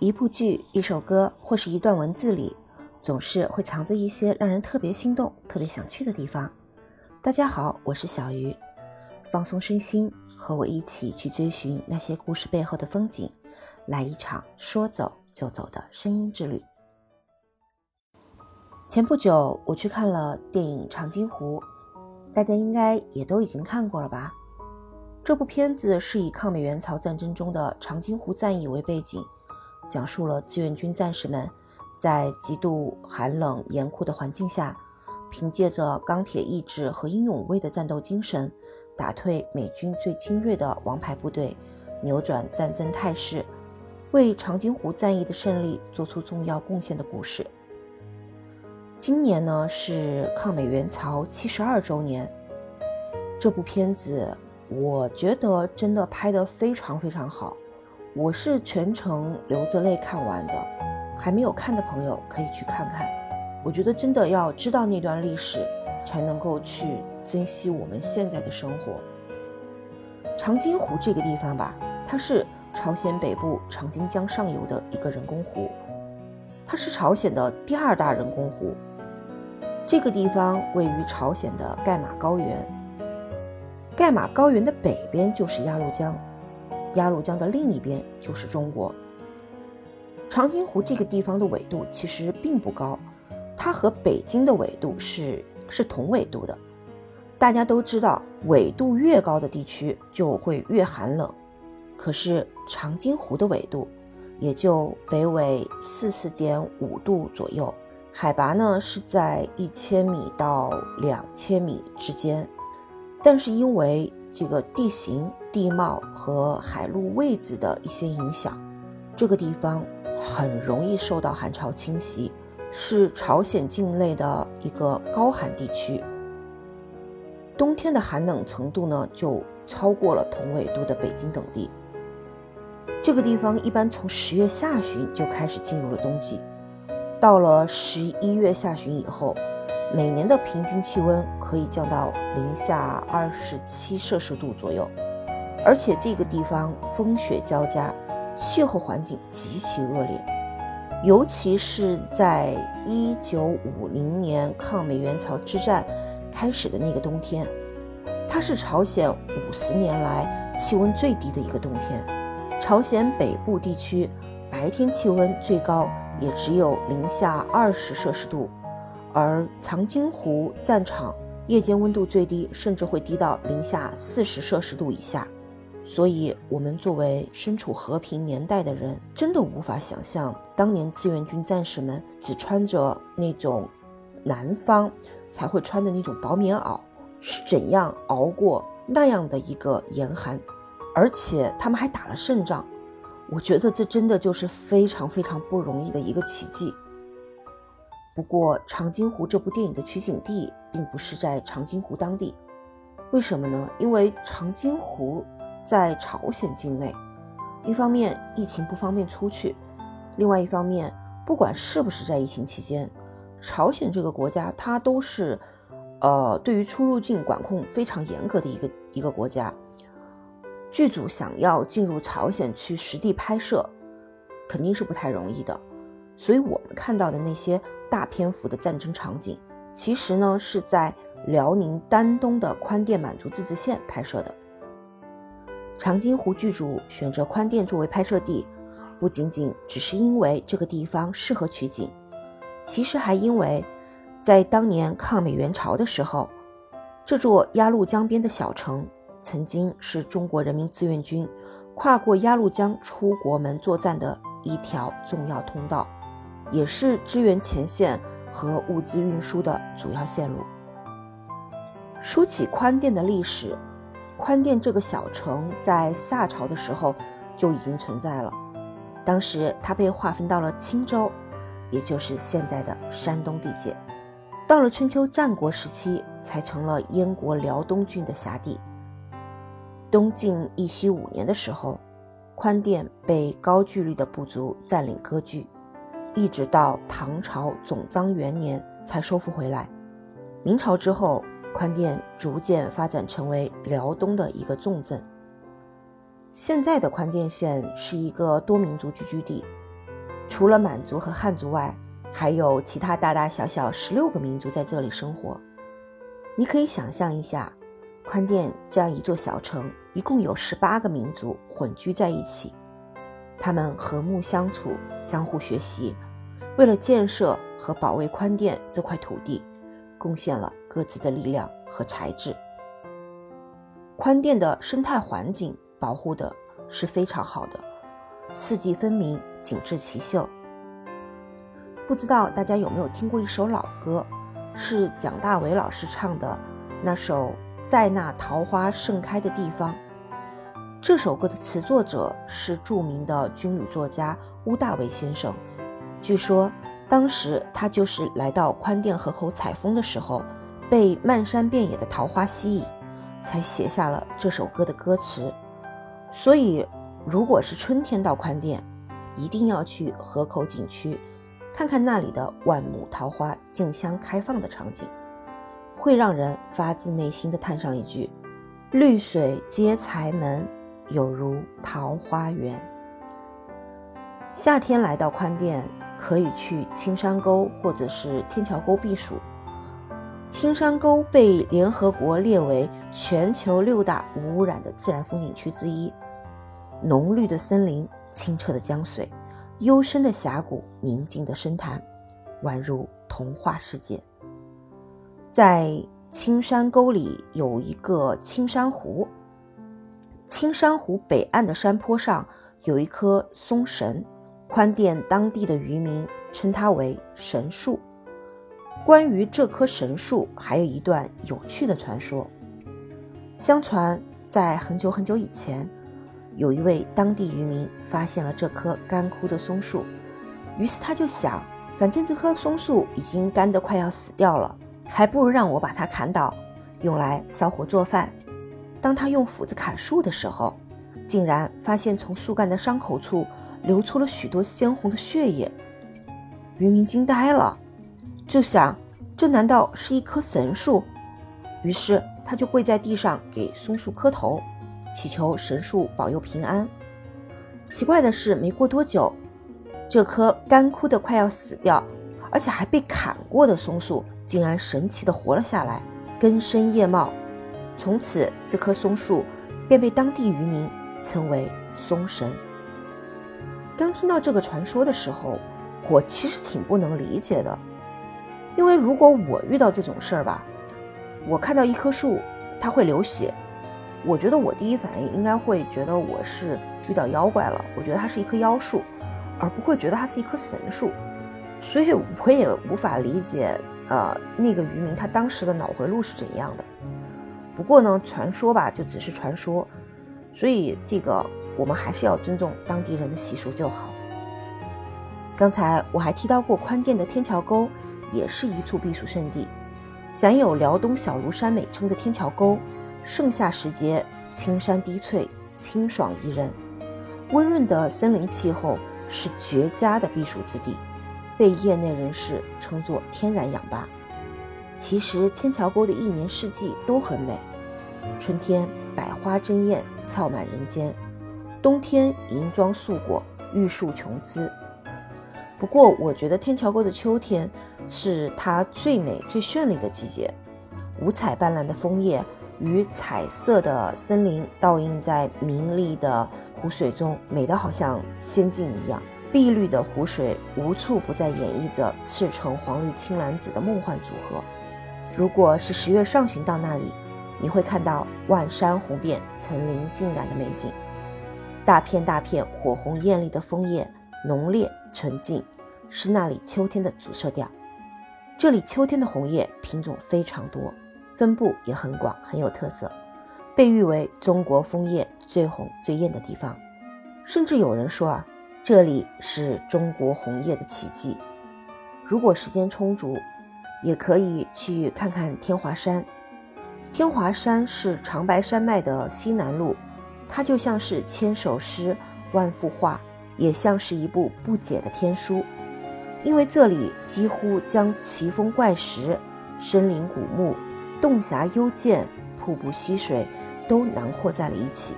一部剧、一首歌或是一段文字里，总是会藏着一些让人特别心动、特别想去的地方。大家好，我是小鱼，放松身心，和我一起去追寻那些故事背后的风景，来一场说走就走的声音之旅。前不久我去看了电影《长津湖》，大家应该也都已经看过了吧？这部片子是以抗美援朝战争中的长津湖战役为背景。讲述了志愿军战士们在极度寒冷严酷的环境下，凭借着钢铁意志和英勇无畏的战斗精神，打退美军最精锐的王牌部队，扭转战争态势，为长津湖战役的胜利做出重要贡献的故事。今年呢是抗美援朝七十二周年，这部片子我觉得真的拍得非常非常好。我是全程流着泪看完的，还没有看的朋友可以去看看。我觉得真的要知道那段历史，才能够去珍惜我们现在的生活。长津湖这个地方吧，它是朝鲜北部长津江上游的一个人工湖，它是朝鲜的第二大人工湖。这个地方位于朝鲜的盖马高原，盖马高原的北边就是鸭绿江。鸭绿江的另一边就是中国。长津湖这个地方的纬度其实并不高，它和北京的纬度是是同纬度的。大家都知道，纬度越高的地区就会越寒冷。可是长津湖的纬度也就北纬四四点五度左右，海拔呢是在一千米到两千米之间。但是因为这个地形、地貌和海陆位置的一些影响，这个地方很容易受到寒潮侵袭，是朝鲜境内的一个高寒地区。冬天的寒冷程度呢，就超过了同纬度的北京等地。这个地方一般从十月下旬就开始进入了冬季，到了十一月下旬以后。每年的平均气温可以降到零下二十七摄氏度左右，而且这个地方风雪交加，气候环境极其恶劣。尤其是在一九五零年抗美援朝之战开始的那个冬天，它是朝鲜五十年来气温最低的一个冬天。朝鲜北部地区白天气温最高也只有零下二十摄氏度。而长津湖战场夜间温度最低，甚至会低到零下四十摄氏度以下，所以，我们作为身处和平年代的人，真的无法想象当年志愿军战士们只穿着那种南方才会穿的那种薄棉袄，是怎样熬过那样的一个严寒，而且他们还打了胜仗。我觉得这真的就是非常非常不容易的一个奇迹。不过，长津湖这部电影的取景地并不是在长津湖当地，为什么呢？因为长津湖在朝鲜境内，一方面疫情不方便出去，另外一方面，不管是不是在疫情期间，朝鲜这个国家它都是，呃，对于出入境管控非常严格的一个一个国家。剧组想要进入朝鲜去实地拍摄，肯定是不太容易的。所以，我们看到的那些大篇幅的战争场景，其实呢是在辽宁丹东的宽甸满族自治县拍摄的。长津湖剧组选择宽甸作为拍摄地，不仅仅只是因为这个地方适合取景，其实还因为，在当年抗美援朝的时候，这座鸭绿江边的小城曾经是中国人民志愿军跨过鸭绿江出国门作战的一条重要通道。也是支援前线和物资运输的主要线路。说起宽甸的历史，宽甸这个小城在夏朝的时候就已经存在了。当时它被划分到了青州，也就是现在的山东地界。到了春秋战国时期，才成了燕国辽东郡的辖地。东晋义熙五年的时候，宽甸被高句丽的部族占领割据。一直到唐朝总章元年才收复回来。明朝之后，宽甸逐渐发展成为辽东的一个重镇。现在的宽甸县是一个多民族聚居地，除了满族和汉族外，还有其他大大小小十六个民族在这里生活。你可以想象一下，宽甸这样一座小城，一共有十八个民族混居在一起，他们和睦相处，相互学习，为了建设和保卫宽甸这块土地，贡献了各自的力量和才智。宽甸的生态环境保护的是非常好的，四季分明，景致奇秀。不知道大家有没有听过一首老歌，是蒋大为老师唱的那首《在那桃花盛开的地方》。这首歌的词作者是著名的军旅作家乌大维先生。据说当时他就是来到宽甸河口采风的时候，被漫山遍野的桃花吸引。才写下了这首歌的歌词，所以如果是春天到宽甸，一定要去河口景区，看看那里的万亩桃花竞相开放的场景，会让人发自内心的叹上一句：“绿水接财门，有如桃花源。”夏天来到宽甸，可以去青山沟或者是天桥沟避暑。青山沟被联合国列为全球六大无污染的自然风景区之一，浓绿的森林、清澈的江水、幽深的峡谷、宁静的深潭，宛如童话世界。在青山沟里有一个青山湖，青山湖北岸的山坡上有一棵松神，宽甸当地的渔民称它为神树。关于这棵神树，还有一段有趣的传说。相传，在很久很久以前，有一位当地渔民发现了这棵干枯的松树，于是他就想，反正这棵松树已经干得快要死掉了，还不如让我把它砍倒，用来烧火做饭。当他用斧子砍树的时候，竟然发现从树干的伤口处流出了许多鲜红的血液。渔民惊呆了。就想，这难道是一棵神树？于是他就跪在地上给松树磕头，祈求神树保佑平安。奇怪的是，没过多久，这棵干枯的快要死掉，而且还被砍过的松树，竟然神奇的活了下来，根深叶茂。从此，这棵松树便被当地渔民称为松神。刚听到这个传说的时候，我其实挺不能理解的。因为如果我遇到这种事儿吧，我看到一棵树，它会流血，我觉得我第一反应应该会觉得我是遇到妖怪了，我觉得它是一棵妖树，而不会觉得它是一棵神树，所以我也无法理解，呃，那个渔民他当时的脑回路是怎样的。不过呢，传说吧就只是传说，所以这个我们还是要尊重当地人的习俗就好。刚才我还提到过宽甸的天桥沟。也是一处避暑胜地，享有辽东小庐山美称的天桥沟，盛夏时节青山低翠，清爽宜人。温润的森林气候是绝佳的避暑之地，被业内人士称作天然氧吧。其实天桥沟的一年四季都很美，春天百花争艳，俏满人间；冬天银装素裹，玉树琼枝。不过，我觉得天桥沟的秋天是它最美、最绚丽的季节，五彩斑斓的枫叶与彩色的森林倒映在明丽的湖水中，美得好像仙境一样。碧绿的湖水无处不在演绎着赤橙黄绿青蓝紫的梦幻组合。如果是十月上旬到那里，你会看到万山红遍、层林尽染的美景，大片大片火红艳丽的枫叶。浓烈纯净，是那里秋天的主色调。这里秋天的红叶品种非常多，分布也很广，很有特色，被誉为中国枫叶最红最艳的地方。甚至有人说啊，这里是中国红叶的奇迹。如果时间充足，也可以去看看天华山。天华山是长白山脉的西南麓，它就像是千首诗，万幅画。也像是一部不解的天书，因为这里几乎将奇峰怪石、森林古木、洞峡幽涧、瀑布溪水都囊括在了一起。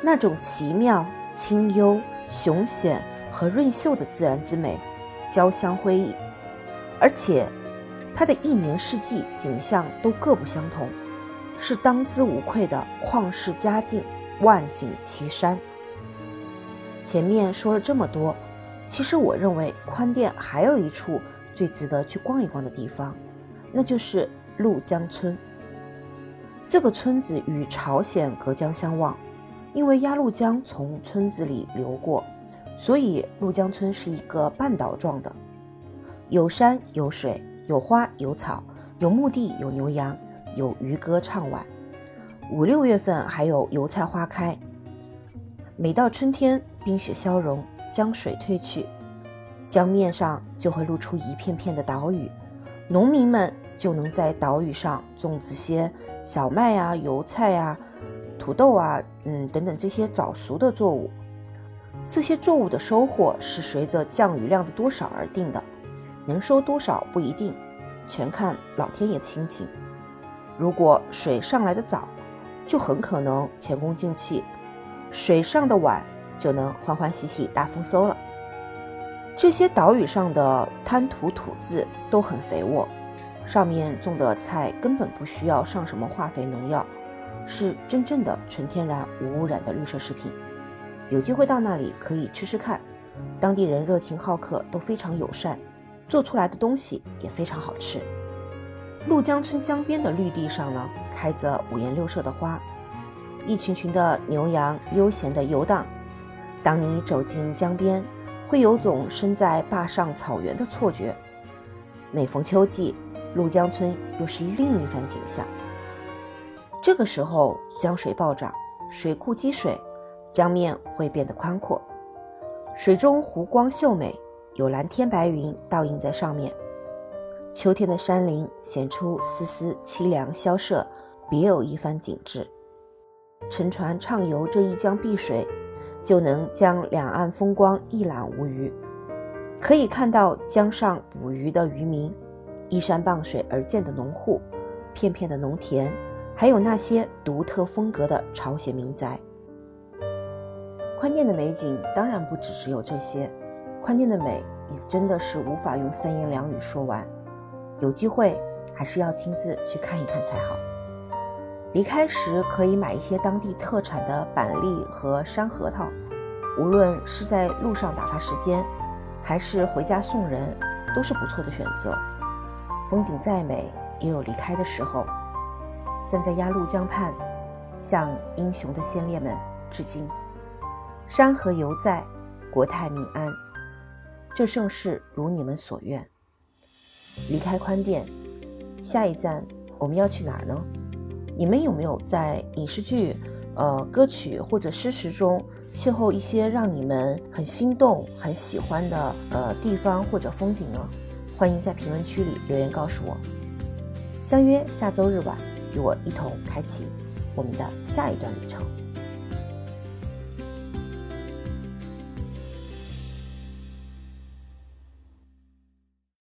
那种奇妙、清幽、雄险和润秀的自然之美交相辉映，而且它的一年四季景象都各不相同，是当之无愧的旷世佳境，万景奇山。前面说了这么多，其实我认为宽甸还有一处最值得去逛一逛的地方，那就是陆江村。这个村子与朝鲜隔江相望，因为鸭绿江从村子里流过，所以陆江村是一个半岛状的，有山有水，有花有草，有墓地有牛羊，有渔歌唱晚。五六月份还有油菜花开。每到春天，冰雪消融，江水退去，江面上就会露出一片片的岛屿，农民们就能在岛屿上种植些小麦啊、油菜啊、土豆啊，嗯等等这些早熟的作物。这些作物的收获是随着降雨量的多少而定的，能收多少不一定，全看老天爷的心情。如果水上来的早，就很可能前功尽弃。水上的晚就能欢欢喜喜大丰收了。这些岛屿上的滩涂土质都很肥沃，上面种的菜根本不需要上什么化肥农药，是真正的纯天然无污染的绿色食品。有机会到那里可以吃吃看，当地人热情好客，都非常友善，做出来的东西也非常好吃。陆江村江边的绿地上呢，开着五颜六色的花。一群群的牛羊悠闲地游荡。当你走进江边，会有种身在坝上草原的错觉。每逢秋季，陆江村又是另一番景象。这个时候，江水暴涨，水库积水，江面会变得宽阔，水中湖光秀美，有蓝天白云倒映在上面。秋天的山林显出丝丝凄凉萧瑟，别有一番景致。乘船畅游这一江碧水，就能将两岸风光一览无余。可以看到江上捕鱼的渔民，依山傍水而建的农户，片片的农田，还有那些独特风格的朝鲜民宅。宽甸的美景当然不只只有这些，宽甸的美也真的是无法用三言两语说完。有机会还是要亲自去看一看才好。离开时可以买一些当地特产的板栗和山核桃，无论是在路上打发时间，还是回家送人，都是不错的选择。风景再美，也有离开的时候。站在鸭绿江畔，向英雄的先烈们致敬。山河犹在，国泰民安。这盛世如你们所愿。离开宽甸，下一站我们要去哪儿呢？你们有没有在影视剧、呃歌曲或者诗词中邂逅一些让你们很心动、很喜欢的呃地方或者风景呢？欢迎在评论区里留言告诉我。相约下周日晚，与我一同开启我们的下一段旅程。